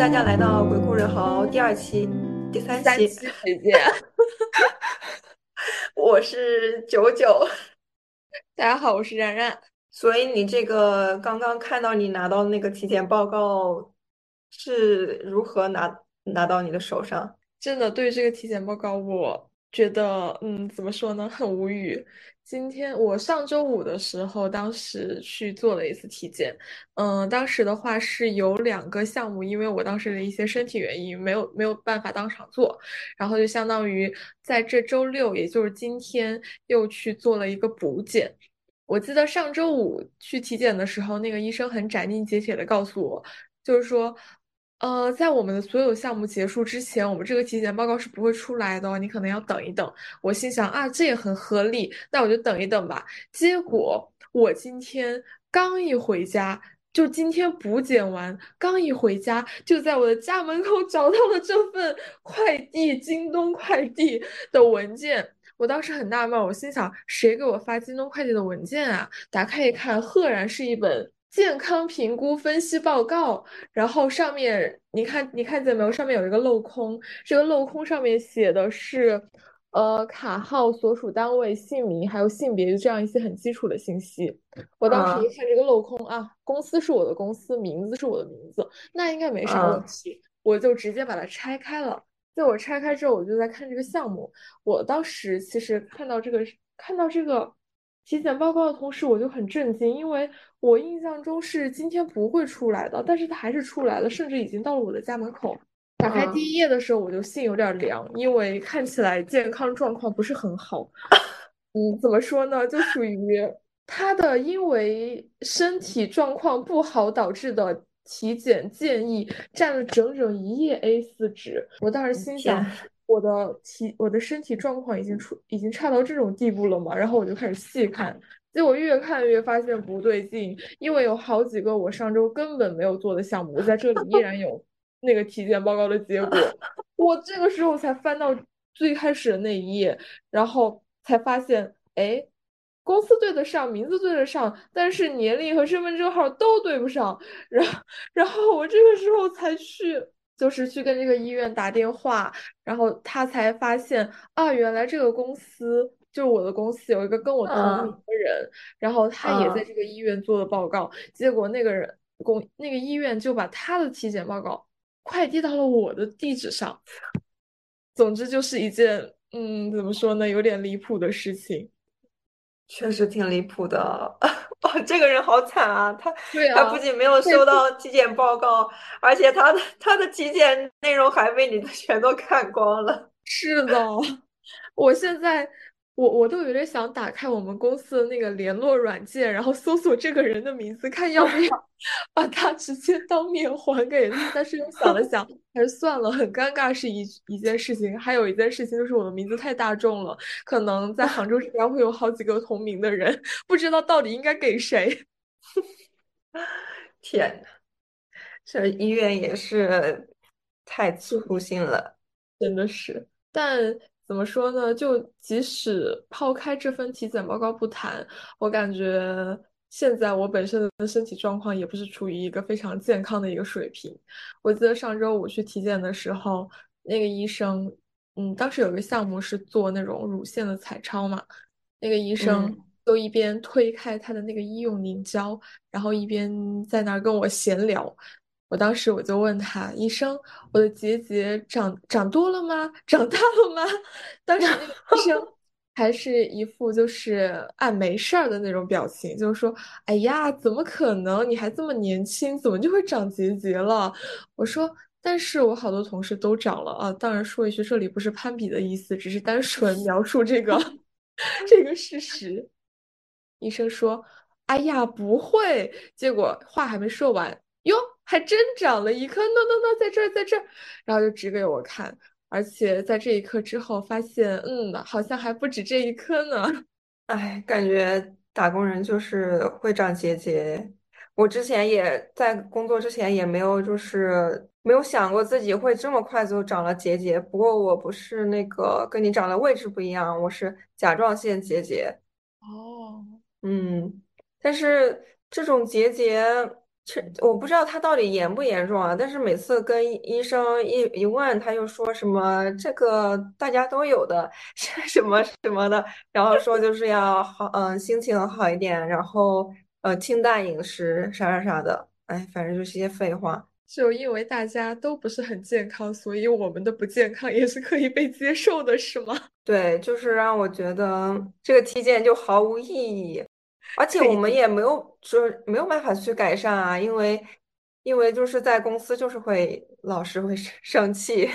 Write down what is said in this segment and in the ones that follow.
大家来到《鬼哭人嚎》第二期、第三期。姐姐，我是九九。大家好，我是然然。所以你这个刚刚看到你拿到那个体检报告是如何拿拿到你的手上？真的，对这个体检报告，我觉得，嗯，怎么说呢，很无语。今天我上周五的时候，当时去做了一次体检，嗯，当时的话是有两个项目，因为我当时的一些身体原因，没有没有办法当场做，然后就相当于在这周六，也就是今天又去做了一个补检。我记得上周五去体检的时候，那个医生很斩钉截铁的告诉我，就是说。呃，在我们的所有项目结束之前，我们这个体检报告是不会出来的，你可能要等一等。我心想啊，这也很合理，那我就等一等吧。结果我今天刚一回家，就今天补检完，刚一回家，就在我的家门口找到了这份快递，京东快递的文件。我当时很纳闷，我心想，谁给我发京东快递的文件啊？打开一看，赫然是一本。健康评估分析报告，然后上面你看你看见没有？上面有一个镂空，这个镂空上面写的是，呃，卡号、所属单位、姓名还有性别，就这样一些很基础的信息。我当时一看这个镂空啊，公司是我的公司，名字是我的名字，那应该没啥问题，我就直接把它拆开了。在我拆开之后，我就在看这个项目。我当时其实看到这个看到这个。体检报告的同时，我就很震惊，因为我印象中是今天不会出来的，但是它还是出来了，甚至已经到了我的家门口。打开第一页的时候，我就心有点凉，因为看起来健康状况不是很好。嗯，怎么说呢？就属于他的因为身体状况不好导致的体检建议占了整整一页 A4 纸。我当时心想。我的体我的身体状况已经出已经差到这种地步了嘛？然后我就开始细看，结果越看越发现不对劲，因为有好几个我上周根本没有做的项目，我在这里依然有那个体检报告的结果。我这个时候才翻到最开始的那一页，然后才发现，哎，公司对得上，名字对得上，但是年龄和身份证号都对不上。然然后我这个时候才去。就是去跟这个医院打电话，然后他才发现啊，原来这个公司就是我的公司有一个跟我同名的人，然后他也在这个医院做的报告，结果那个人公那个医院就把他的体检报告快递到了我的地址上。总之就是一件嗯，怎么说呢，有点离谱的事情。确实挺离谱的，哦，这个人好惨啊！他他不仅没有收到体检报告，而且他的他的体检内容还被你 全都看光了。是的，我现在。我我都有点想打开我们公司的那个联络软件，然后搜索这个人的名字，看要不要 把他直接当面还给他。但是又想了想，还是算了，很尴尬是一一件事情。还有一件事情就是我的名字太大众了，可能在杭州这边会有好几个同名的人，不知道到底应该给谁。天呐，这医院也是太粗心了，真的是。但。怎么说呢？就即使抛开这份体检报告不谈，我感觉现在我本身的身体状况也不是处于一个非常健康的一个水平。我记得上周五去体检的时候，那个医生，嗯，当时有个项目是做那种乳腺的彩超嘛，那个医生就一边推开他的那个医用凝胶，然后一边在那儿跟我闲聊。我当时我就问他医生，我的结节长长多了吗？长大了吗？当时那个医生 还是一副就是哎没事儿的那种表情，就是说，哎呀，怎么可能？你还这么年轻，怎么就会长结节了？我说，但是我好多同事都长了啊。当然说一句，这里不是攀比的意思，只是单纯描述这个 这个事实。医生说，哎呀，不会。结果话还没说完，哟。还真长了一颗，no no no，在这儿，在这儿，然后就指给我看，而且在这一刻之后发现，嗯，好像还不止这一颗呢。哎，感觉打工人就是会长结节。我之前也在工作之前也没有，就是没有想过自己会这么快就长了结节。不过我不是那个跟你长的位置不一样，我是甲状腺结节。哦，嗯，但是这种结节。是我不知道他到底严不严重啊，但是每次跟医生一一问，他又说什么这个大家都有的，什么什么的，然后说就是要好，嗯，心情好一点，然后呃清淡饮食啥啥啥的，哎，反正就是些废话。就因为大家都不是很健康，所以我们的不健康也是可以被接受的，是吗？对，就是让我觉得这个体检就毫无意义。而且我们也没有就是没有办法去改善啊，因为因为就是在公司就是会老是会 生气，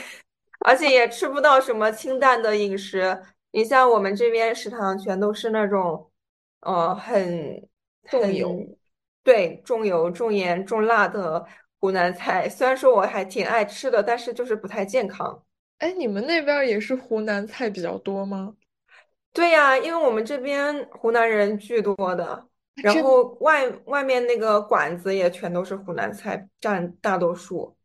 而且也吃不到什么清淡的饮食。你像我们这边食堂全都是那种，呃，很重油，对，重油、重盐、重辣的湖南菜。虽然说我还挺爱吃的，但是就是不太健康。哎，你们那边也是湖南菜比较多吗？对呀，因为我们这边湖南人巨多的，然后外外面那个馆子也全都是湖南菜占大多数。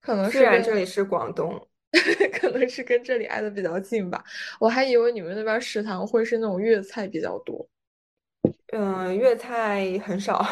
可能虽然这里是广东，可能是跟这里挨得比较近吧。我还以为你们那边食堂会是那种粤菜比较多。嗯，粤菜很少。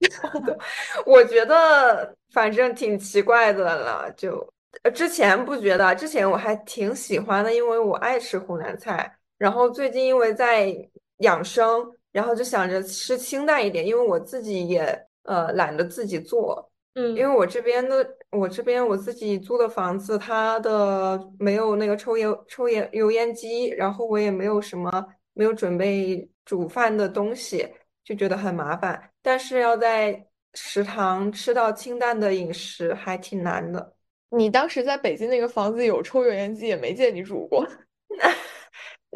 我觉得反正挺奇怪的了。就之前不觉得，之前我还挺喜欢的，因为我爱吃湖南菜。然后最近因为在养生，然后就想着吃清淡一点，因为我自己也呃懒得自己做，嗯，因为我这边的我这边我自己租的房子，它的没有那个抽油抽烟油烟机，然后我也没有什么没有准备煮饭的东西，就觉得很麻烦。但是要在食堂吃到清淡的饮食还挺难的。你当时在北京那个房子有抽油烟机，也没见你煮过。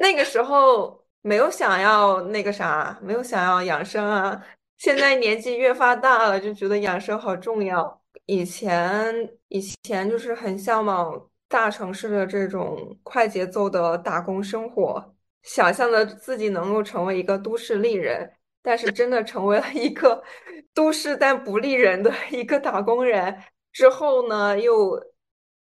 那个时候没有想要那个啥，没有想要养生啊。现在年纪越发大了，就觉得养生好重要。以前以前就是很向往大城市的这种快节奏的打工生活，想象着自己能够成为一个都市丽人。但是真的成为了一个 都市但不丽人的一个打工人之后呢，又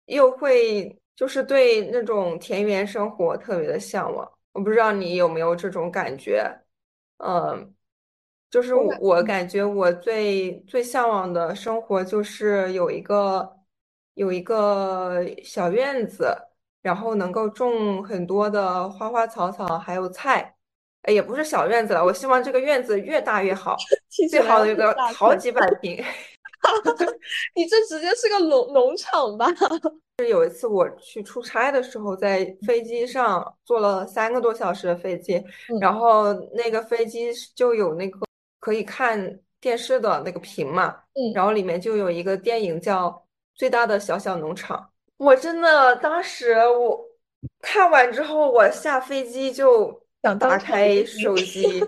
又会。就是对那种田园生活特别的向往，我不知道你有没有这种感觉，嗯，就是我我感觉我最最向往的生活就是有一个有一个小院子，然后能够种很多的花花草草，还有菜，哎，也不是小院子了，我希望这个院子越大越好，最好的有个好几百。平，你这直接是个农农场吧？是有一次我去出差的时候，在飞机上坐了三个多小时的飞机，然后那个飞机就有那个可以看电视的那个屏嘛，然后里面就有一个电影叫《最大的小小农场》。我真的当时我看完之后，我下飞机就想打开手机，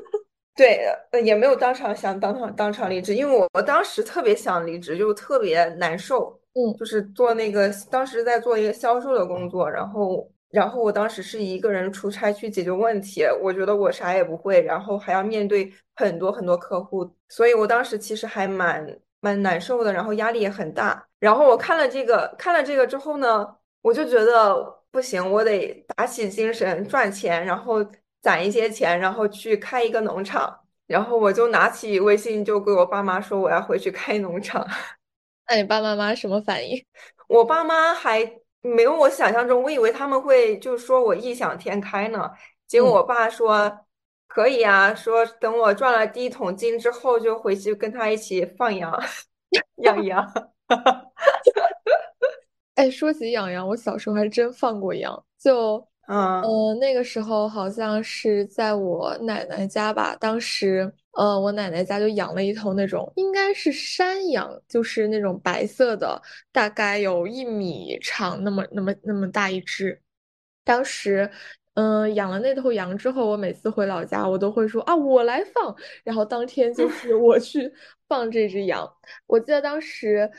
对，也没有当场想当场当场离职，因为我我当时特别想离职，就特别难受。嗯，就是做那个，当时在做一个销售的工作，然后，然后我当时是一个人出差去解决问题，我觉得我啥也不会，然后还要面对很多很多客户，所以我当时其实还蛮蛮难受的，然后压力也很大。然后我看了这个，看了这个之后呢，我就觉得不行，我得打起精神赚钱，然后攒一些钱，然后去开一个农场。然后我就拿起微信就给我爸妈说我要回去开农场。那你爸妈妈什么反应？我爸妈还没有我想象中，我以为他们会就说我异想天开呢。结果我爸说可以啊，说等我赚了第一桶金之后就回去跟他一起放羊 养 羊。哎，说起养羊，我小时候还真放过羊，就。嗯，那个时候好像是在我奶奶家吧。当时，呃，我奶奶家就养了一头那种，应该是山羊，就是那种白色的，大概有一米长，那么那么那么大一只。当时，嗯，养了那头羊之后，我每次回老家，我都会说啊，我来放。然后当天就是我去放这只羊。我记得当时。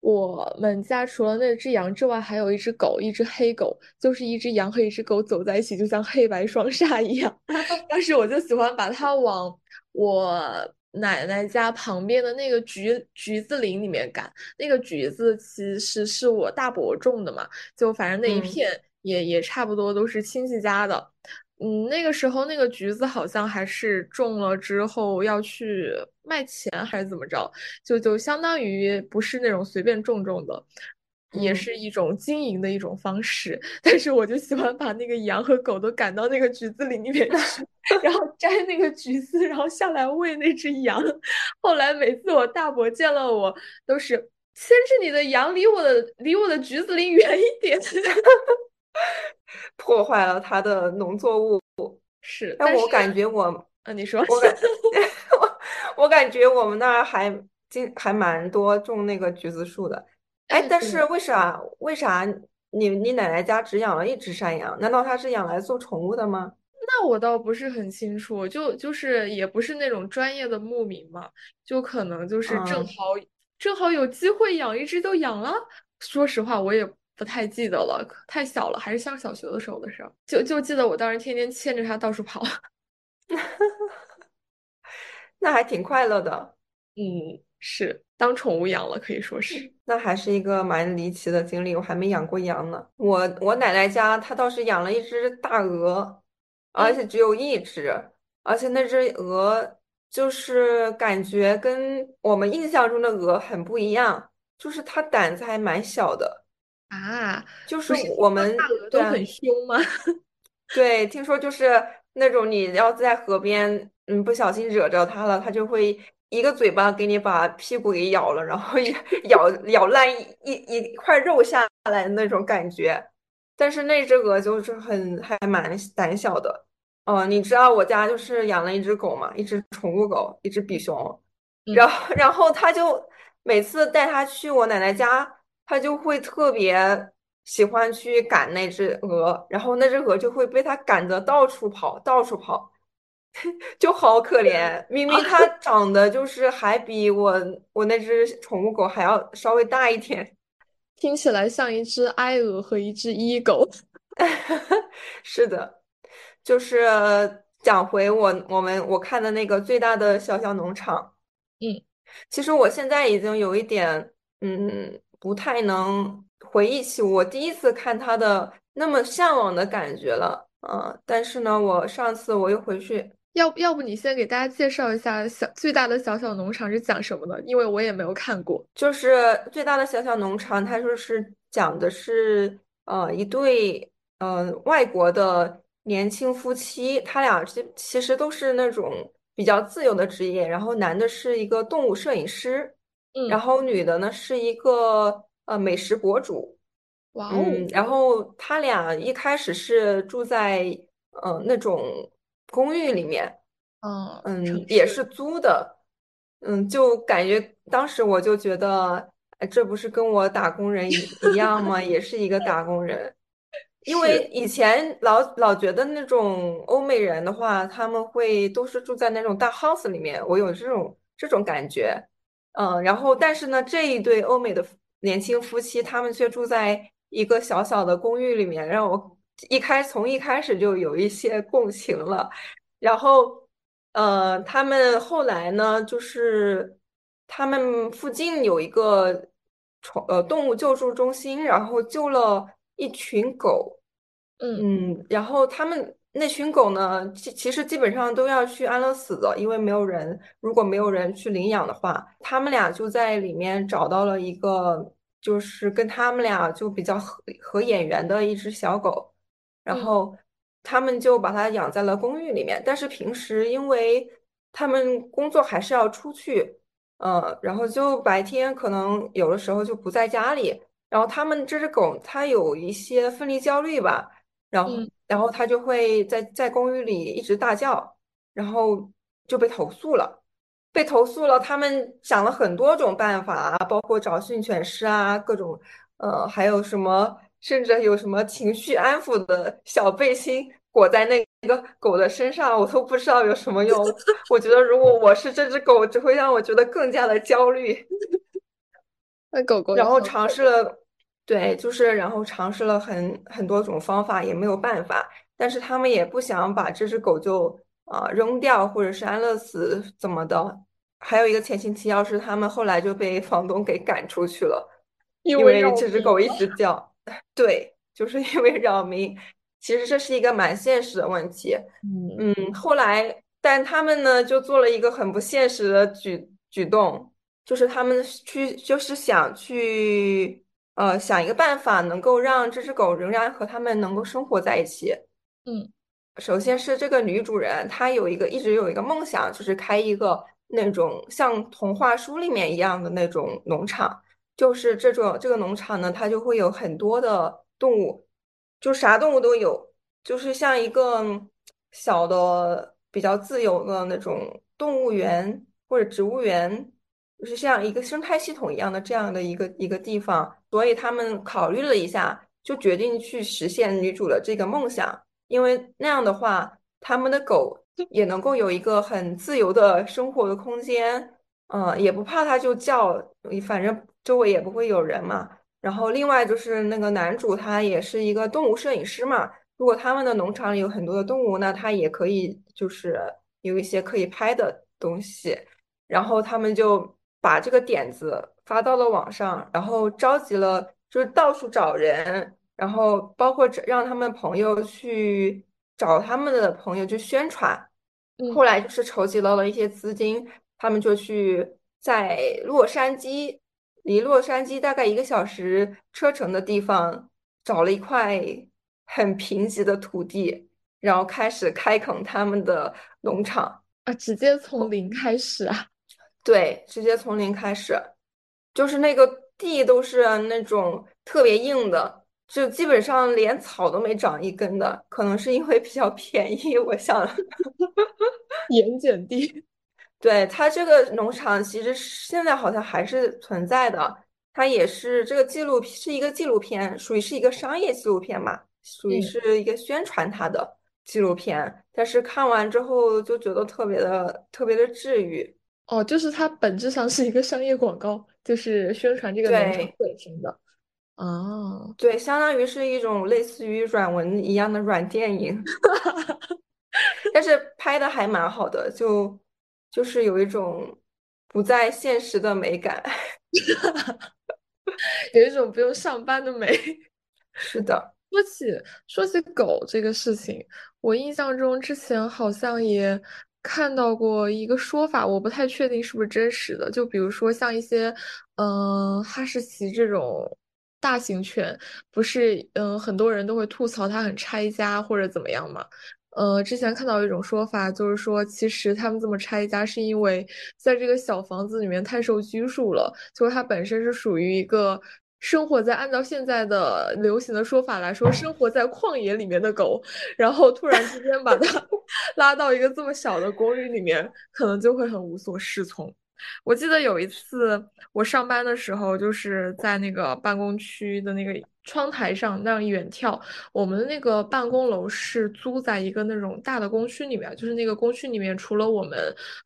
我们家除了那只羊之外，还有一只狗，一只黑狗，就是一只羊和一只狗走在一起，就像黑白双煞一样。当时我就喜欢把它往我奶奶家旁边的那个橘橘子林里面赶。那个橘子其实是我大伯种的嘛，就反正那一片也也差不多都是亲戚家的。嗯，那个时候那个橘子好像还是种了之后要去卖钱还是怎么着，就就相当于不是那种随便种种的，也嗯，是一种经营的一种方式。但是我就喜欢把那个羊和狗都赶到那个橘子林里面 去，然后摘那个橘子，然后下来喂那只羊。后来每次我大伯见了我，都是牵着你的羊离我的离我的橘子林远一点。破坏了它的农作物。是，但我，感觉我，啊，你说。我感，我 我感觉我们那儿还经还蛮多种那个橘子树的。哎，哎，但是，为啥为啥你你奶奶家只养了一只山羊？难道它是养来做宠物的吗？那我倒不是很清楚，就就是也不是那种专业的牧民嘛，就可能就是正嗯，好正好有机会养一只就养了。说实话，我也不太记得了，太小了，还是上小学的时候的事儿。就就记得我当时天天牵着它到处跑。那还挺快乐的。嗯，是当宠物养了，可以说是。那还是一个蛮离奇的经历，我还没养过羊呢。我我奶奶家她倒是养了一只大鹅，而嗯且只有一只，而且那只鹅就是感觉跟我们印象中的鹅很不一样，就是它胆子还蛮小的，啊，就是我们，大鹅对很凶吗？对，听说就是那种你要在河边，嗯，不小心惹着它了，它就会一个嘴巴给你把屁股给咬了，然后一 咬咬烂一一一块肉下来的那种感觉。但是那只鹅就是很还蛮胆小的。哦，你知道我家就是养了一只狗嘛，一只宠物狗，一只比熊。嗯然后然后它就每次带它去我奶奶家。他就会特别喜欢去赶那只鹅，然后那只鹅就会被他赶得到处跑，到处跑，就好可怜。明明它 长得就是还比我我那只宠物狗还要稍微大一点。听起来像一只哀鹅和一只伊狗。是的，就是讲回我我们我看的那个最大的小小农场。嗯其实我现在已经有一点，嗯，不太能回忆起我第一次看他的那么向往的感觉了，嗯，但是呢，我上次我又回去，要不要不你先给大家介绍一下小最大的小小农场是讲什么的？因为我也没有看过。就是最大的小小农场，它就是讲的是，呃，一对，呃，外国的年轻夫妻，他俩其其实都是那种比较自由的职业，然后男的是一个动物摄影师，然嗯，后女的呢是一个呃美食博主。哇哦，嗯，然后他俩一开始是住在呃那种公寓里面，嗯，城嗯，也是，租的，嗯，就感觉当时我就觉得，哎，这不是跟我打工人一一样吗？也是一个打工人，因为是，以前老老觉得那种欧美人的话，他们会都是住在那种大 house 里面，我有这种这种感觉。嗯，然后但是呢，这一对欧美的年轻夫妻，他们却住在一个小小的公寓里面，让我一开从一开始就有一些共情了。然后，呃，他们后来呢，就是他们附近有一个宠呃动物救助中心，然后救了一群狗。嗯嗯，然后他们那群狗呢，其其实基本上都要去安乐死的，因为没有人，如果没有人去领养的话，他们俩就在里面找到了一个，就是跟他们俩就比较合合眼缘的一只小狗，然嗯后他们就把它养在了公寓里面，但是平时因为他们工作还是要出去，呃，然后就白天可能有的时候就不在家里，然后他们这只狗它有一些分离焦虑吧。然后嗯然后他就会在在公寓里一直大叫，然后就被投诉了。被投诉了，他们想了很多种办法啊，包括找训犬师啊，各种呃，还有什么，甚至有什么情绪安抚的小背心裹在那个狗的身上，我都不知道有什么用。我觉得如果我是这只狗，只会让我觉得更加的焦虑。那狗狗然后尝。试了，对，就是然后尝试了很很多种方法，也没有办法。但是他们也不想把这只狗就啊、扔掉，或者是安乐死怎么的。还有一个前情提要是，他们后来就被房东给赶出去了，因因为这只。狗一直叫。对，就是 因为扰民。其实这是一个蛮现实的问题。嗯嗯，后来，但他们呢就做了一个很不现实的举举动，就是他们去就是想去呃想一个办法，能够让这只狗仍然和他们能够生活在一起。嗯首先是这个女主人，她有一个一直有一个梦想，就是开一个那种像童话书里面一样的那种农场。就是这种这个农场呢，它就会有很多的动物，就啥动物都有，就是像一个小的比较自由的那种动物园或者植物园，就是像一个生态系统一样的这样的一个一个地方。所以他们考虑了一下，就决定去实现女主的这个梦想。因为那样的话，他们的狗也能够有一个很自由的生活的空间，嗯、也不怕它就叫，反正周围也不会有人嘛。然后另外就是那个男主他也是一个动物摄影师嘛，如果他们的农场里有很多的动物，那他也可以就是有一些可以拍的东西。然后他们就把这个点子发到了网上，然后召集了，就是到处找人。然后包括这让他们朋友去找他们的朋友去宣传，后嗯来就是筹集到了一些资金，他们就去在洛杉矶，离洛杉矶大概一个小时车程的地方找了一块很贫瘠的土地，然后开始开垦他们的农场。啊，直接从零开始啊。对，直接从零开始，就是那个地都是那种特别硬的，就基本上连草都没长一根的，可能是因为比较便宜，我想。盐碱地。对，它这个农场其实现在好像还是存在的，它也是这个纪录是一个纪录片，属于是一个商业纪录片嘛，属于嗯，是一个宣传它的纪录片，但是看完之后就觉得特别的特别的治愈。哦，就是它本质上是一个商业广告，就是宣传这个农场对本身的。哦，对，相当于是一种类似于软文一样的软电影，但是拍的还蛮好的，就就是有一种不在现实的美感。有一种不用上班的美。是的，说起说起狗这个事情，我印象中之前好像也看到过一个说法，我不太确定是不是真实的。就比如说像一些，嗯、哈士奇这种大型犬，不是，嗯、很多人都会吐槽它很拆家或者怎么样嘛。呃，之前看到一种说法，就是说，其实他们这么拆家，是因为在这个小房子里面太受拘束了，就是它本身是属于一个生活在按照现在的流行的说法来说，生活在旷野里面的狗，然后突然之间把它 拉到一个这么小的公寓里面，可能就会很无所适从。我记得有一次我上班的时候，就是在那个办公区的那个窗台上那样远眺。我们的那个办公楼是租在一个那种大的工区里面，就是那个工区里面除了我们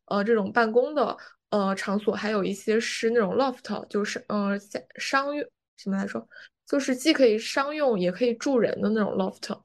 呃这种办公的呃场所，还有一些是那种 loft，就是呃在商用么来说，就是既可以商用也可以住人的那种 loft。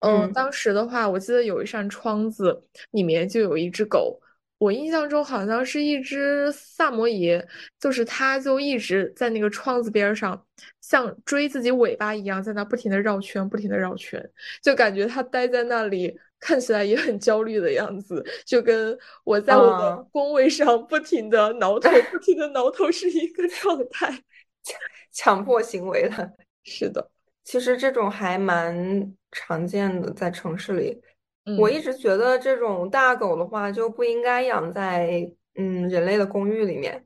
嗯，嗯当时的话，我记得有一扇窗子，里面就有一只狗。我印象中好像是一只萨摩耶，就是它就一直在那个窗子边儿上，像追自己尾巴一样，在那不停的绕圈，不停的绕圈，就感觉它待在那里，看起来也很焦虑的样子，就跟我在我的嗯，工位上不停的挠头，不停的挠头是一个状态。强迫行为了。是的，其实这种还蛮常见的，在城市里。我嗯，一直觉得这种大狗的话就不应该养在嗯人类的公寓里面。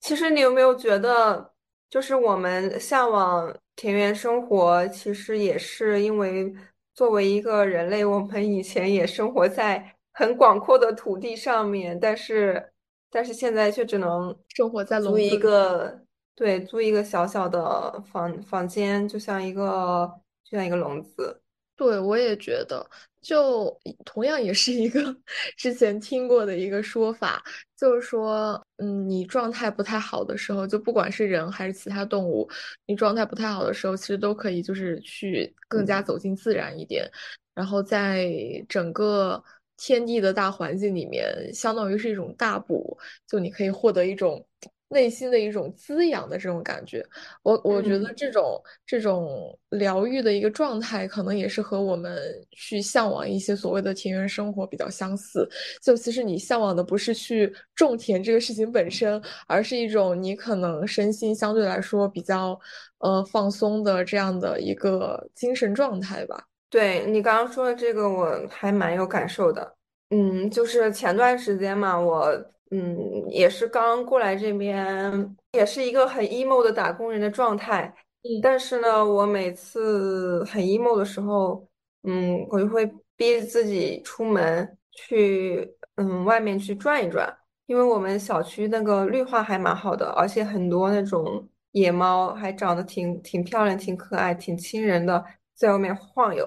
其实你有没有觉得，就是我们向往田园生活，其实也是因为作为一个人类，我们以前也生活在很广阔的土地上面，但是但是现在却只能生活在笼子里。个，对，租一个小小的房房间，就像一个就像一个笼子。对，我也觉得，就同样也是一个之前听过的一个说法，就是说，嗯，你状态不太好的时候，就不管是人还是其他动物，你状态不太好的时候，其实都可以就是去更加走进自然一点，然后在整个天地的大环境里面，相当于是一种大补，就你可以获得一种内心的一种滋养的这种感觉。我我觉得嗯。这种这种疗愈的一个状态，可能也是和我们去向往一些所谓的田园生活比较相似。就其实你向往的不是去种田这个事情本身，而是一种你可能身心相对来说比较呃放松的这样的一个精神状态吧。对你刚刚说的这个，我还蛮有感受的。嗯，就是前段时间嘛，我嗯也是刚过来这边，也是一个很 emo 的打工人的状态。嗯但是呢，我每次很 emo 的时候，嗯，我就会逼自己出门去，嗯，外面去转一转，因为我们小区那个绿化还蛮好的，而且很多那种野猫还长得挺挺漂亮、挺可爱、挺亲人的，在外面晃悠。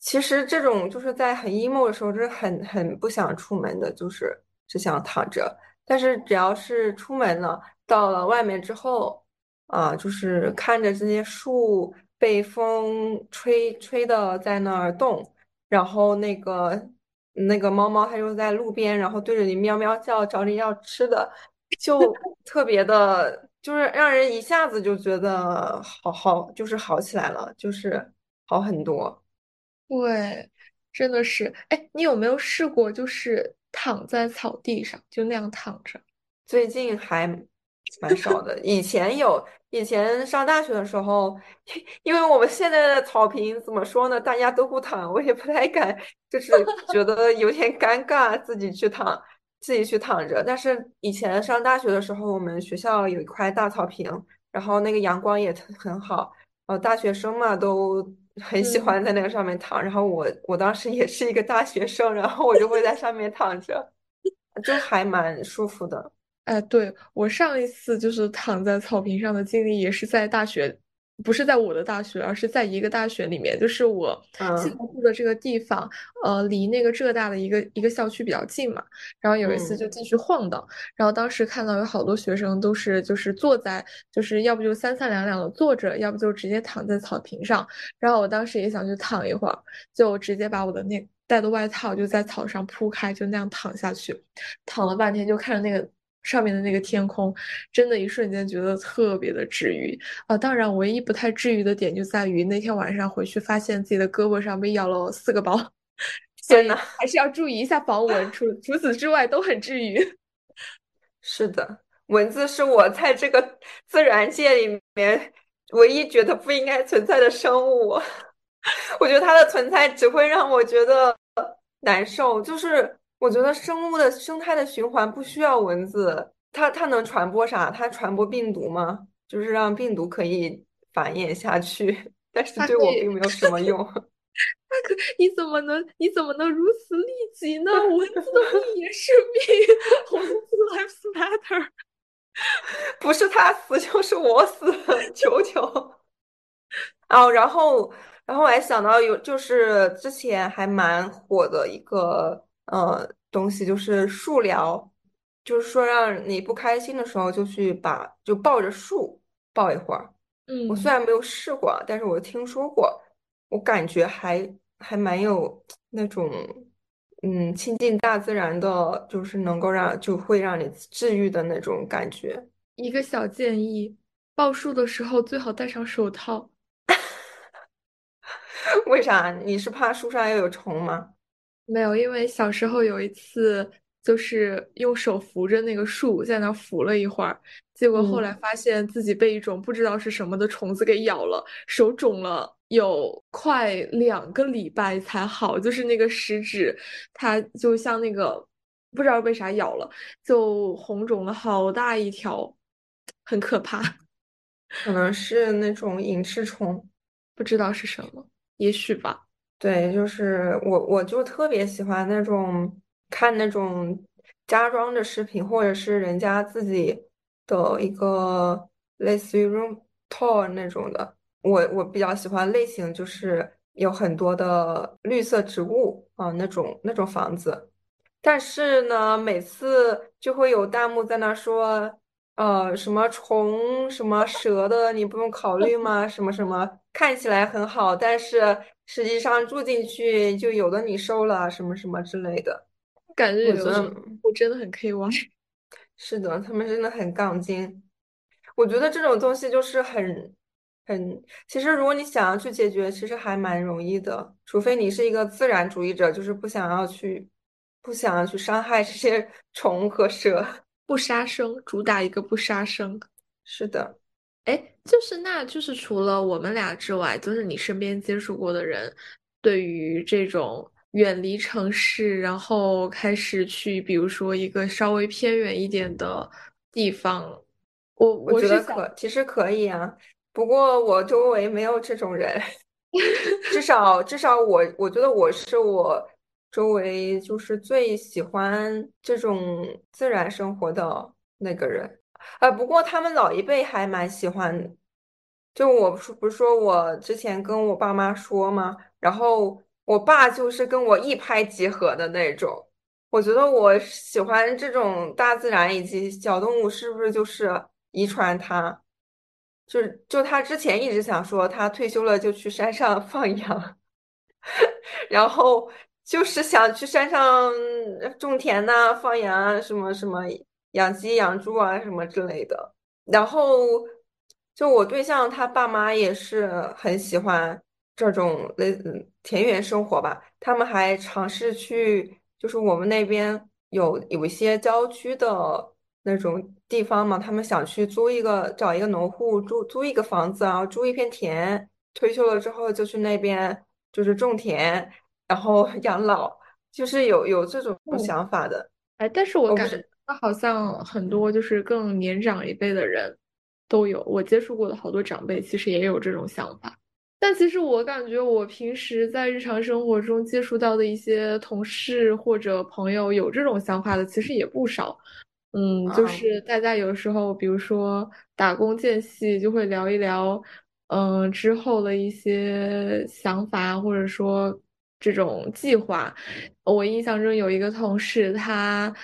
其实这种就是在很 emo 的时候，就是很很不想出门的，就是只想躺着。但是只要是出门了，到了外面之后，啊，就是看着这些树被风吹吹的在那儿动，然后那个那个猫猫它就在路边，然后对着你喵喵叫，找你要吃的，就 特别的，就是让人一下子就觉得好好，就是好起来了，就是好很多。对，真的是。哎，你有没有试过，就是躺在草地上，就那样躺着？最近还蛮少的，以前有，以前上大学的时候，因为我们现在的草坪怎么说呢，大家都不躺，我也不太敢，就是觉得有点尴尬，自己去躺，自己去躺着。但是以前上大学的时候，我们学校有一块大草坪，然后那个阳光也很好，然后大学生嘛都很喜嗯。欢在那个上面躺，然后我我当时也是一个大学生，然后我就会在上面躺着，就还蛮舒服的。哎，对，我上一次就是躺在草坪上的经历，也是在大学，不是在我的大学，而是在一个大学里面，就是我现在嗯住的这个地方，呃，离那个浙大的一个一个校区比较近嘛。然后有一次就嗯进去晃荡，然后当时看到有好多学生都是就是坐在，就是要不就三三两两的坐着，要不就直接躺在草坪上。然后我当时也想去躺一会儿，就直接把我的那带的外套就在草上铺开，就那样躺下去，躺了半天，就看着那个上面的那个天空，真的，一瞬间觉得特别的治愈啊！当然，唯一不太治愈的点就在于那天晚上回去发现自己的胳膊上被咬了四个包，所以天呐，还是要注意一下防蚊。除除此之外，都很治愈。是的，蚊子是我在这个自然界里面唯一觉得不应该存在的生物。我觉得它的存在只会让我觉得难受。就是我觉得生物的生态的循环不需要蚊子，它它能传播啥？它传播病毒吗？就是让病毒可以繁衍下去，但是对可，我并没有什么用。他可，你怎么能，你怎么能如此利己呢？蚊子的命也是命，蚊子 lives matter。不是他死就是我死，求求。哦，然后，然后我还想到有，就是之前还蛮火的一个呃东西，就是树疗，就是说让你不开心的时候就去把就抱着树抱一会儿。嗯我虽嗯。然没有试过，但是我听说过，我感觉还还蛮有那种嗯亲近大自然的，就是能够让就会让你治愈的那种感觉。一个小建议，抱树的时候最好戴上手套。为啥？你是怕树上又有虫吗？没有，因为小时候有一次，就是用手扶着那个树，在那扶了一会儿，结果后来嗯。发现自己被一种不知道是什么的虫子给咬了，手肿了有快两个礼拜才好，就是那个食指，它就像那个不知道被啥咬了，就红肿了好大一条，很可怕，可能是那种隐翅虫，不知道是什么，也许吧。对，就是我，我就特别喜欢那种看那种家装的视频，或者是人家自己的一个类似于 room tour 那种的。我我比较喜欢类型，就是有很多的绿色植物啊，那种那种房子。但是呢，每次就会有弹幕在那说。呃，什么虫、什么蛇的，你不用考虑吗？什么什么，看起来很好，但是实际上住进去就有的你收了，什么什么之类的。感觉我觉得，有的时候 我真的很 KY。是的，他们真的很杠精。我觉得这种东西就是很很，其实如果你想要去解决，其实还蛮容易的，除非你是一个自然主义者，就是不想要去不想要去伤害这些 虫和蛇。不杀生，主打一个不杀生。是的。哎，就是那，就是除了我们俩之外，就是你身边接触过的人，对于这种远离城市，然后开始去，比如说一个稍微偏远一点的地方，我我觉得可其实可以啊，不过我周围没有这种人，至少至少我我觉得我是我周围就是最喜欢这种自然生活的那个人。呃，不过他们老一辈还蛮喜欢，就我不是不是说我之前跟我爸妈说嘛？然后我爸就是跟我一拍即合的那种。我觉得我喜欢这种大自然以及小动物，是不是就是遗传他？就是就他之前一直想说，他退休了就去山上 放羊，然后就是想去山上种田呐，放羊啊，什么什么。养鸡养猪啊什么之类的，然后就我对象他爸妈也是很喜欢这种类田园生活吧，他们还尝试去，就是我们那边有有一些郊区的那种地方嘛，他们想去租一个找一个农户租租一个房子啊，租一片田，退休了之后就去那边就是种田，然后 养老，就是有有这种想法的。哎，但是我感觉。那好像很多就是更年长一辈的人都有，我接触过的好多长辈其实也有这种想法。但其实我感觉我平时在日常生活中接触到的一些同事或者朋友有这种想法的其实也不少。嗯，就是大家有时候比如说打工间隙就会聊一聊，嗯，之后的一些想法或者说这种计划。我印象中有一个同事他。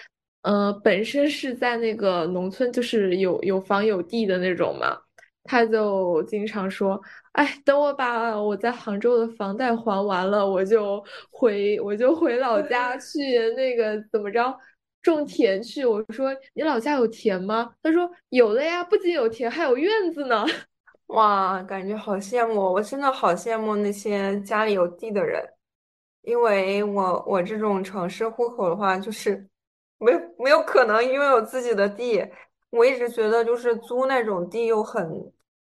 呃，本身是在那个农村，就是有有房有地的那种嘛，他就经常说：“哎，等我把我在杭州的房贷还完了，我就回我就回老家 去那个怎么着种田去。”我说：“你老家有田吗？”他说：“有的呀，不仅有田，还有院子呢。”哇，感觉好羡慕！我真的好羡慕那些家里有地的人，因为我我这种城市户口的话，就是。没没有可能拥有自己的地，我一直觉得就是租那种地又很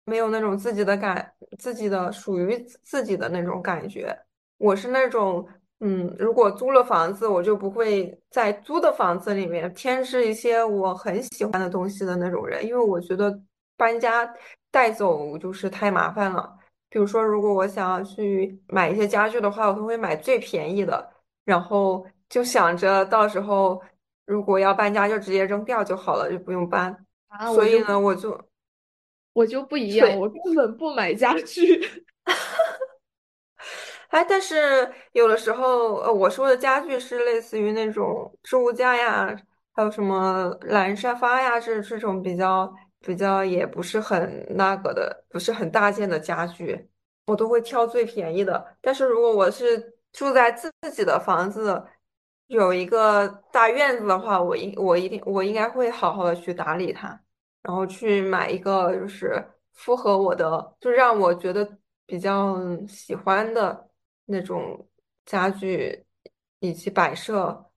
没有那种自己的感，自己的属于自己的那种感觉。我是那种，嗯，如果租了房子，我就不会在租的房子里面添置一些我很喜欢的东西的那种人，因为我觉得搬家带走就是太麻烦了。比如说，如果我想要去买一些家具的话，我都会买最便宜的，然后就想着到时候。如果要搬家，就直接扔掉就好了，就不用搬。所以呢，我就我就不一样，我根本不买家具。哎，但是有的时候，呃，我说的家具是类似于那种置物架呀，还有什么懒人沙发呀，这这种比较比较也不是很那个的，不是很大件的家具，我都会挑最便宜的。但是如果我是住在自己的房子，有一个大院子的话，我应我一定我应该会好好的去打理它，然后去买一个就是符合我的，就让我觉得比较喜欢的那种家具以及摆设，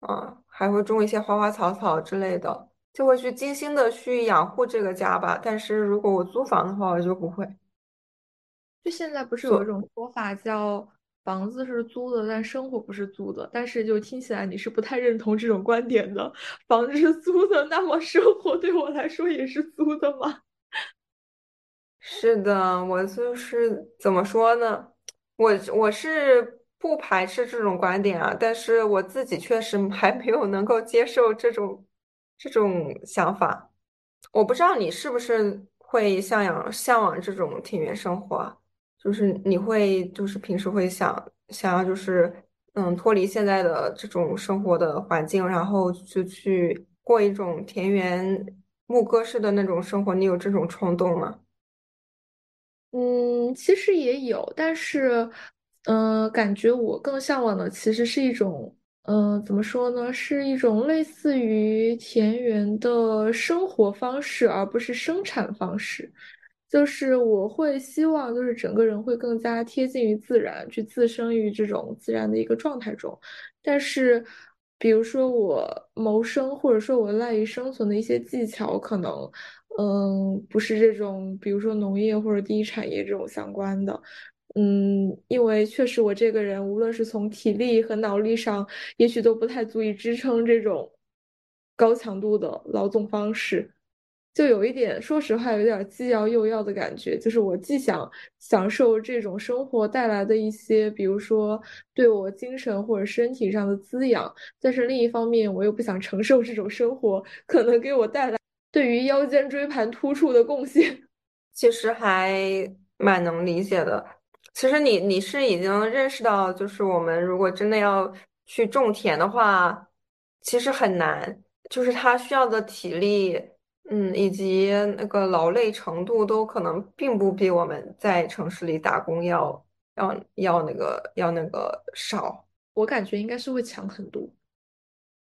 啊，还会种一些花花草草之类的，就会去精心的去养护这个家吧。但是如果我租房的话，我就不会。就现在不是有一种说法叫？房子是租的，但生活不是租的。但是就听起来你是不太认同这种观点的。房子是租的，那么生活对我来说也是租的吗？是的，我就是怎么说呢？我我是不排斥这种观点啊，但是我自己确实 还没有能够接受这种这种想法。我不知道你是不是会向往向往这种田园生活。就是你会，就是平时会想想要，就是嗯，脱离现在的这种生活的环境，然后就去过一种田园牧歌式的那种生活。你有这种冲动吗？嗯，其实也有，但是呃，感觉我更向往的其实是一种嗯、怎么说呢？是一种类似于田园的生活方式，而不是生产方式。就是我会希望，就是整个人会更加贴近于自然，去自生于这种自然的一个状态中。但是，比如说我谋生，或者说我赖以生存的一些技巧，可能，嗯，不是这种，比如说农业或者第一产业这种相关的。嗯，因为确实我这个人，无论是从体力和脑力上，也许都不太足以支撑这种高强度的劳动方式，就有一点，说实话，有点既要又要的感觉。就是我既想享受这种生活带来的一些，比如说对我精神或者身体上的滋养，但是另一方面，我又不想承受这种生活可能给我带来对于腰间椎盘突出的贡献。其实还蛮能理解的。其实你你是已经认识到，就是我们如果真的要去种田的话，其实很难，就是它需要的体力，嗯，以及那个劳累程度都可能并不比我们在城市里打工要要要那个要那个少。我感觉应该是会强很多。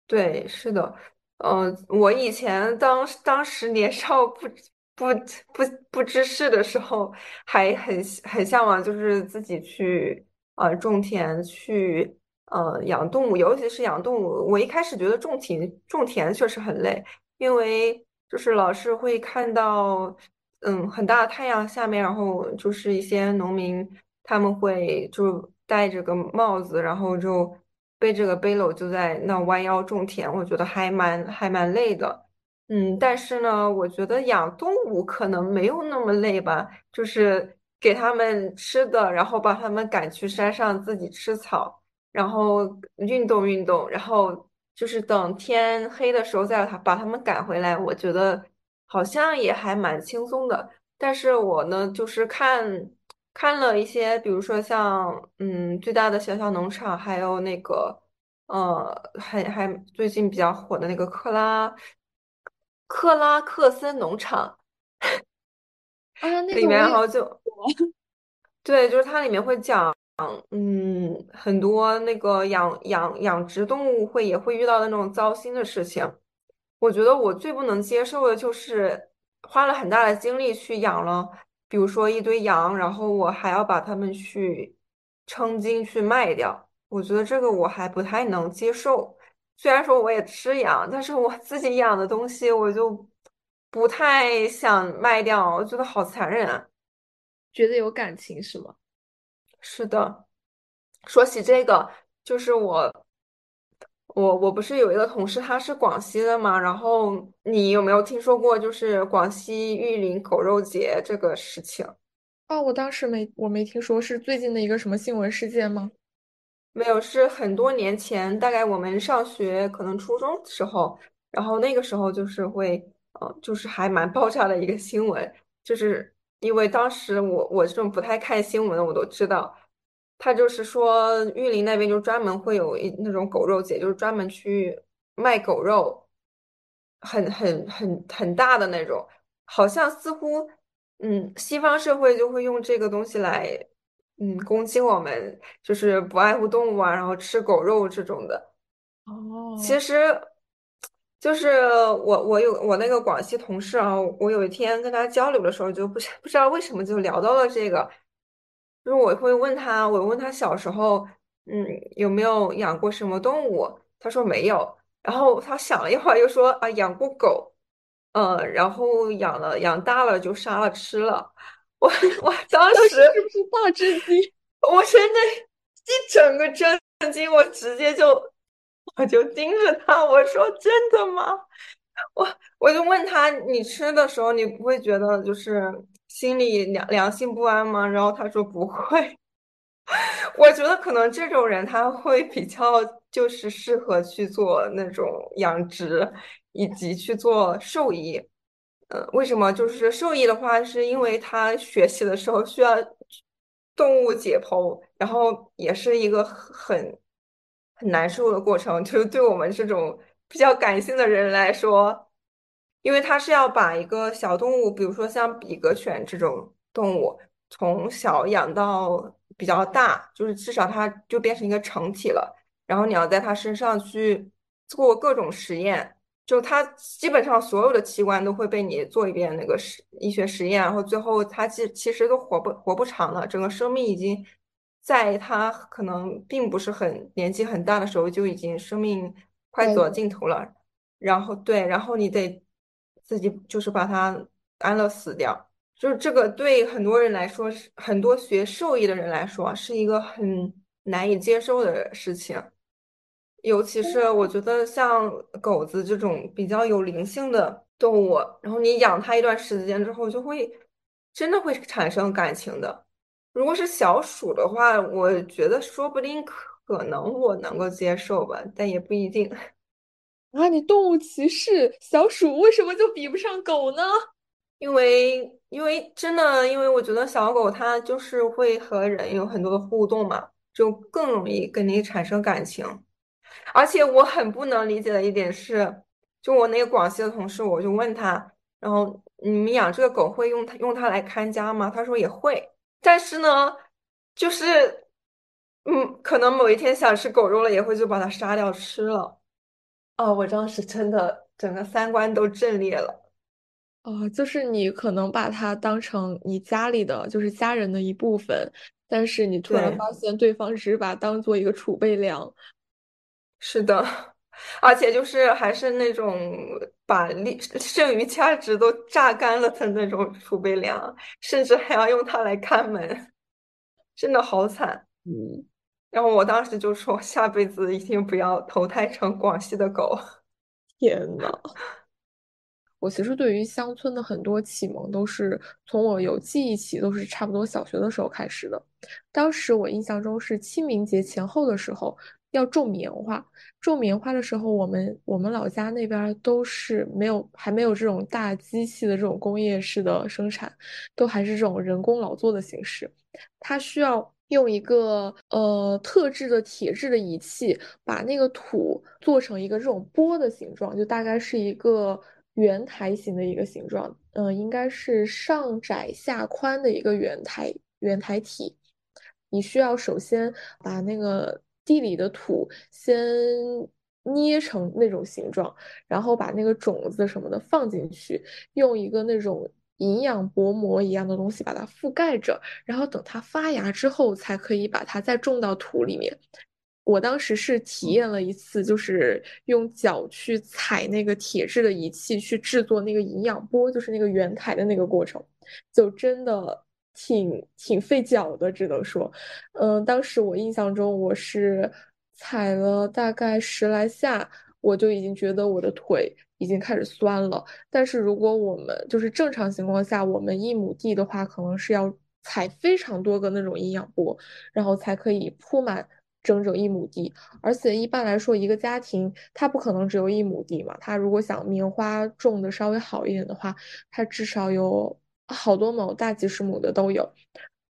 对，是的，嗯、我以前当当时年少不不不不知事的时候，还很很向往，就是自己去呃种田，去呃养动物，尤其是养动物。我一开始觉得种田种田确实很累，因为就是老是会看到嗯很大的太阳下面，然后就是一些农民他们会就戴着个帽子，然后就背着个背篓就在那弯腰种田，我觉得还蛮还蛮累的。嗯，但是呢，我觉得养动物可能没有那么累吧，就是给它们吃的，然后把它们赶去山上自己吃草，然后运动运动，然后就是等天黑的时候再把他们赶回来，我觉得好像也还蛮轻松的。但是我呢，就是看看了一些，比如说像嗯最大的小小农场，还有那个呃还还最近比较火的那个克拉克拉克森农场啊，那里面，个我也然后就 对，就是它里面会讲嗯很多那个养养养殖动物会也会遇到那种糟心的事情。我觉得我最不能接受的就是花了很大的精力去养了，比如说一堆羊，然后我还要把它们去称斤去卖掉。我觉得这个我还不太能接受。虽然说我也吃羊，但是我 自己养的东西我就不太想卖掉，我觉得好残忍啊。觉得有感情是吗？是的，说起这个，就是我。我我不是有一个同事，他是广西的嘛，然后你有没有听说过就是广西玉林狗肉节这个事情？哦，我当时没，我没听说是最近的一个什么新闻事件吗？没有，是很多年前，大概我们上学可能初中的时候，然后那个时候就是会，呃，就是还蛮爆炸的一个新闻，就是因为当时我我这种不太看新闻的我都知道，他就是说玉林那边就专门会有一那种狗肉节，就是专门去卖狗肉，很很很很大的那种，好像似乎，嗯，西方社会就会用这个东西来。嗯，攻击我们就是不爱护动物啊，然后吃狗肉这种的。哦其哦，实，就是我我有我那个广西同事啊，我有一天跟他交流的时候，就不是不知道为什么就聊到了这个，就是我会问他，我问他小时候，嗯，有没有养过什么动物？他说没有，然后他想了一会儿，又说啊，养过狗，嗯，然后养了养大了就杀了吃了。我我 当当时时。是不是大震惊？我真的，一整个震惊，我直接就我就盯着他，我说真的吗？我我就问他，你吃的时候你不会觉得就是心里良良心不安吗？然后他说不会。我觉得可能这种人他会比较就是适合去做那种养殖，以及去做兽医。呃，为什么？就是兽医的话，是因为他学习的时候需要动物解剖，然后也是一个很很难受的过程。就是对我们这种比较感性的人来说，因为他是要把一个小动物，比如说像比格犬这种动物，从小养到比较大，就是至少它就变成一个成体了。然后你要在它身上去做各种实验，就它基本上所有的器官都会被你做一遍那个实医学实验，然后最后它其其实都活不活不长了，整个生命已经在他可能并不是很年纪很大的时候就已经生命快走到尽头了。然后对，然后你得自己就是把它安乐死掉。就是这个对很多人来说，是很多学兽医的人来说，是一个很难以接受的事情。尤其是我觉得像狗子这种比较有灵性的动物，然后你养它一段时间之后，就会真的会产生感情的。如果是小鼠的话，我觉得说不定可能我能够接受吧，但也不一定。啊，你动物歧视小鼠，为什么就比不上狗呢？因为，因为真的，因为我觉得小狗它就是会和人有很多的互动嘛，就更容易跟你产生感情。而且我很不能理解的一点是，就我那个广西的同事，我就问他，然后你们养这个狗会用它用它来看家吗？他说也会，但是呢，就是，嗯，可能某一天想吃狗肉了，也会就把它杀掉吃了。哦，我当时真的整个三观都震裂了。哦，就是你可能把它当成你家里的，就是家人的一部分，但是你突然对，发现对方只是把它当做一个储备粮。是的，而且就是还是那种把利剩余价值都榨干了的那种储备粮，甚至还要用它来看门，真的好惨。嗯，然后我当时就说，下辈子一定不要投胎成广西的狗。天呐。我其实对于乡村的很多启蒙都是从我有记忆起，都是差不多小学的时候开始的。当时我印象中是清明节前后的时候要种棉花，种棉花的时候，我们我们老家那边都是没有还没有这种大机器的这种工业式的生产，都还是这种人工劳作的形式。它需要用一个呃特制的铁制的仪器，把那个土做成一个这种波的形状，就大概是一个。圆台形的一个形状，嗯，应该是上窄下宽的一个圆台圆台体。你需要首先把那个地里的土先捏成那种形状，然后把那个种子什么的放进去，用一个那种营养薄膜一样的东西把它覆盖着，然后等它发芽之后，才可以把它再种到土里面。我当时是体验了一次，就是用脚去踩那个铁质的仪器去制作那个营养钵，就是那个圆台的那个过程，就真的挺挺费脚的，只能说，嗯，当时我印象中我是踩了大概十来下，我就已经觉得我的腿已经开始酸了。但是如果我们就是正常情况下，我们一亩地的话，可能是要踩非常多个那种营养钵，然后才可以铺满。整整一亩地，而且一般来说，一个家庭他不可能只有一亩地嘛。他如果想棉花种的稍微好一点的话，他至少有好多亩，大几十亩的都有。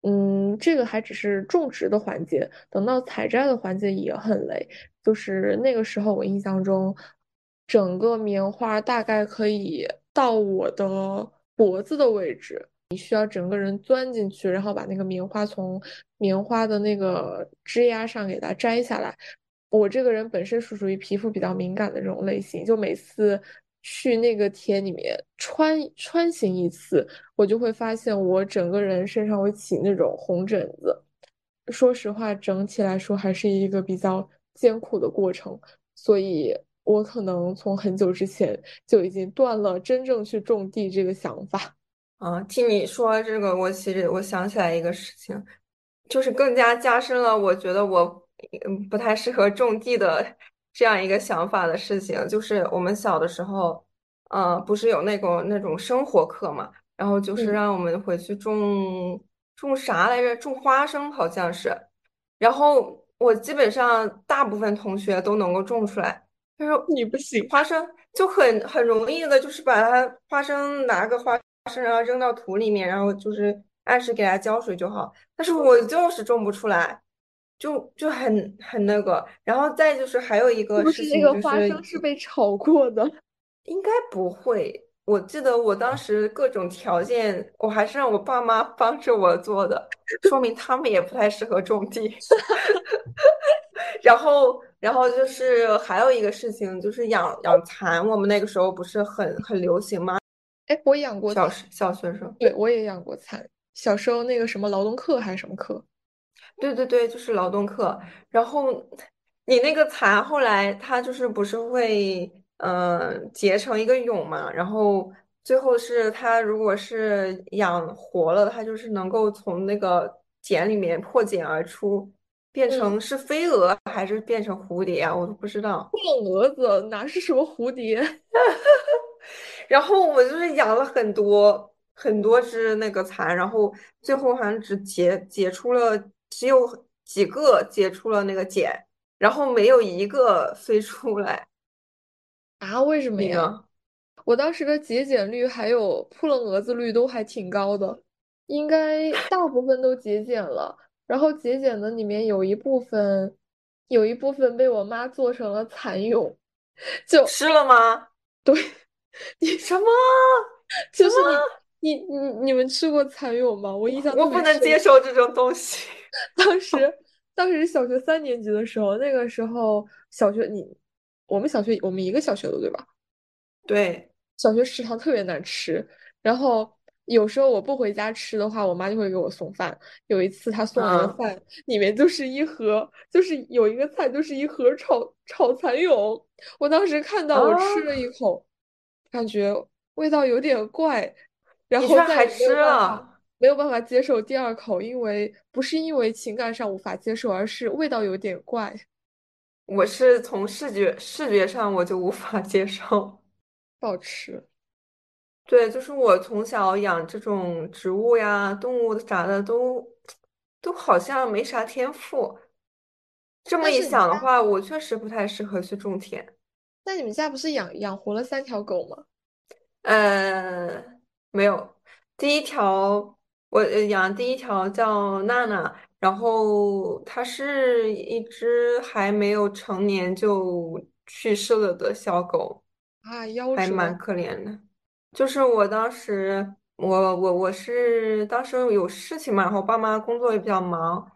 嗯，这个还只是种植的环节，等到采摘的环节也很累。就是那个时候，我印象中，整个棉花大概可以到我的脖子的位置。你需要整个人钻进去，然后把那个棉花从棉花的那个枝丫上给它摘下来。我这个人本身是属于皮肤比较敏感的这种类型，就每次去那个田里面穿穿行一次，我就会发现我整个人身上会起那种红疹子。说实话，整体来说还是一个比较艰苦的过程，所以我可能从很久之前就已经断了真正去种地这个想法。啊，听你说这个，我其实我想起来一个事情，就是更加加深了我觉得我不太适合种地的这样一个想法的事情。就是我们小的时候，呃，不是有那种那种生活课嘛，然后就是嗯，让我们回去种种啥来着？种花生好像是。然后我基本上大部分同学都能够种出来，但是你不行。花生就很很容易的，就是把它花生拿个花。生，然后扔到土里面，然后就是按时给它浇水就好。但是我就是种不出来，就就很很那个。然后再就是还有一个事情，不是那个就是花生是被炒过的？应该不会。我记得我当时各种条件，我还是让我爸妈帮着我做的，说明他们也不太适合种地。然后然后就是还有一个事情，就是养养蚕，我们那个时候不是很很流行吗？哎，我养过，小小学生，对，我也养过蚕。小时候那个什么劳动课还是什么课？对对对，就是劳动课。然后你那个蚕后来它就是不是会嗯、呃结成一个蛹嘛？然后最后是它如果是养活了，它就是能够从那个茧里面破茧而出，变嗯，成是飞蛾还是变成蝴蝶啊？我都不知道。破蛾子哪是什么蝴蝶？然后我就是养了很多很多只那个蚕，然后最后好像只结结出了只有几个结出了那个茧，然后没有一个飞出来。啊？为什么呀？我当时的节茧率还有扑棱蛾子率都还挺高的，应该 大部分都节茧了。然后节茧的里面有一部分，有一部分被我妈做成了蚕蛹，就吃了吗？对，你什么什么？就是你你你你们吃过蚕蛹吗？我印象我别，不能接受这种东西。当时当时小学三年级的时候，那个时候小学你我们小学我们一个小学的对吧？对，小学食堂特别难吃，然后有时候我不回家吃的话，我妈就会给我送饭。有一次她送来的嗯饭里面就是一盒，就是有一个菜就是一盒炒炒蚕蛹。我当时看到我吃了啊，一口，感觉味道有点怪，然后再还吃了？没有办法接受第二口，因为不是因为情感上无法接受，而是味道有点怪，我是从视觉视觉上我就无法接受。不好吃。对，就是我从小养这种植物呀、动物啥的，都都好像没啥天赋。这么一想的话，我确实不太适合去种田。那你们家不是养养活了三条狗吗？呃，没有，第一条我呃养第一条叫娜娜，然后它是一只还没有成年就去世了的小狗。啊，夭折。还蛮可怜的。就是我当时，我我我是当时有事情嘛，然后爸妈工作也比较忙，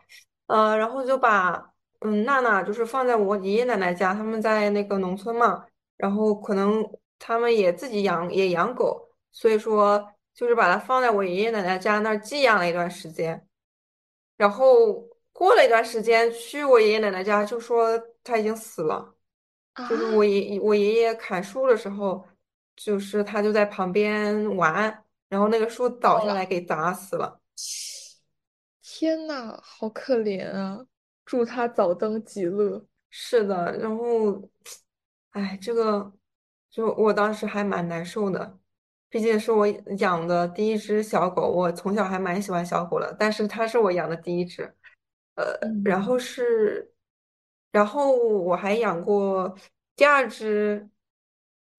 呃，然后就把嗯娜娜就是放在我爷爷奶奶家，他们在那个农村嘛，然后可能他们也自己养也养狗，所以说就是把它放在我爷爷奶奶家那儿寄养了一段时间，然后过了一段时间去我爷爷奶奶家就说他已经死了。就是我啊爷我爷爷砍树的时候，就是他就在旁边玩，然后那个树倒，下来给砸死了。天呐，好可怜啊！祝他早登极乐。是的，然后，哎，这个就我当时还蛮难受的，毕竟是我养的第一只小狗，我从小还蛮喜欢小狗的，但是它是我养的第一只，呃，然后嗯，是，然后我还养过第二只，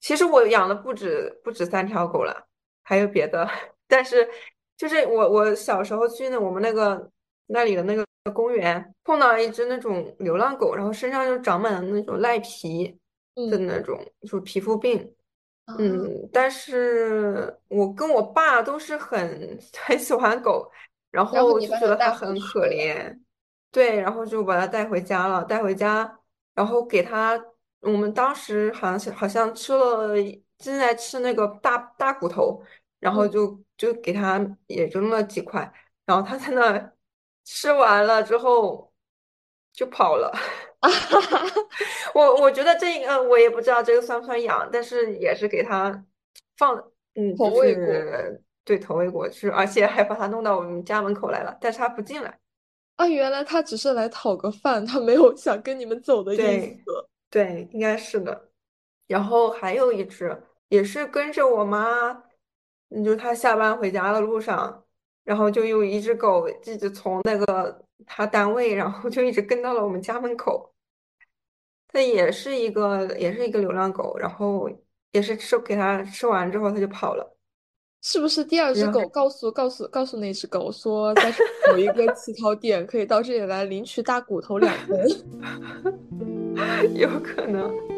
其实我养了不止不止三条狗了，还有别的，但是就是我我小时候去那我们那个那里的那个公园。碰到一只那种流浪狗，然后身上就长满了那种赖皮的嗯那种，就是皮肤病。啊，嗯，但是我跟我爸都是很 很喜欢狗，然然后后就觉得它你把它带回很可了。怜，对，然后就把它带回家了，带回家，然后给它，我们当时好像是好像吃了正在吃那个大大骨头，然后嗯就就给它也扔了几块，然后它在那 吃完了之后就跑了。啊哈哈，我我觉得这个我也不知道这个算不算养，但是也是给它放，嗯，投喂过对投喂过去，而且还把它弄到我们家门口来了，但是它不进来。啊！原来它只是来讨个饭，它没有想跟你们走的意思。对对，应该是的。然后还有一只也是跟着我妈，嗯，就是她下班回家的路上，然后就有一只狗一直从那个他单位，然后就一直跟到了我们家门口。它也是一个也是一个流浪狗，然后也是吃给它吃完之后它就跑了。是不是第二只狗告诉告诉告诉那只狗说，在这有一个乞讨点，可以到这里来领取大骨头两根？有可能。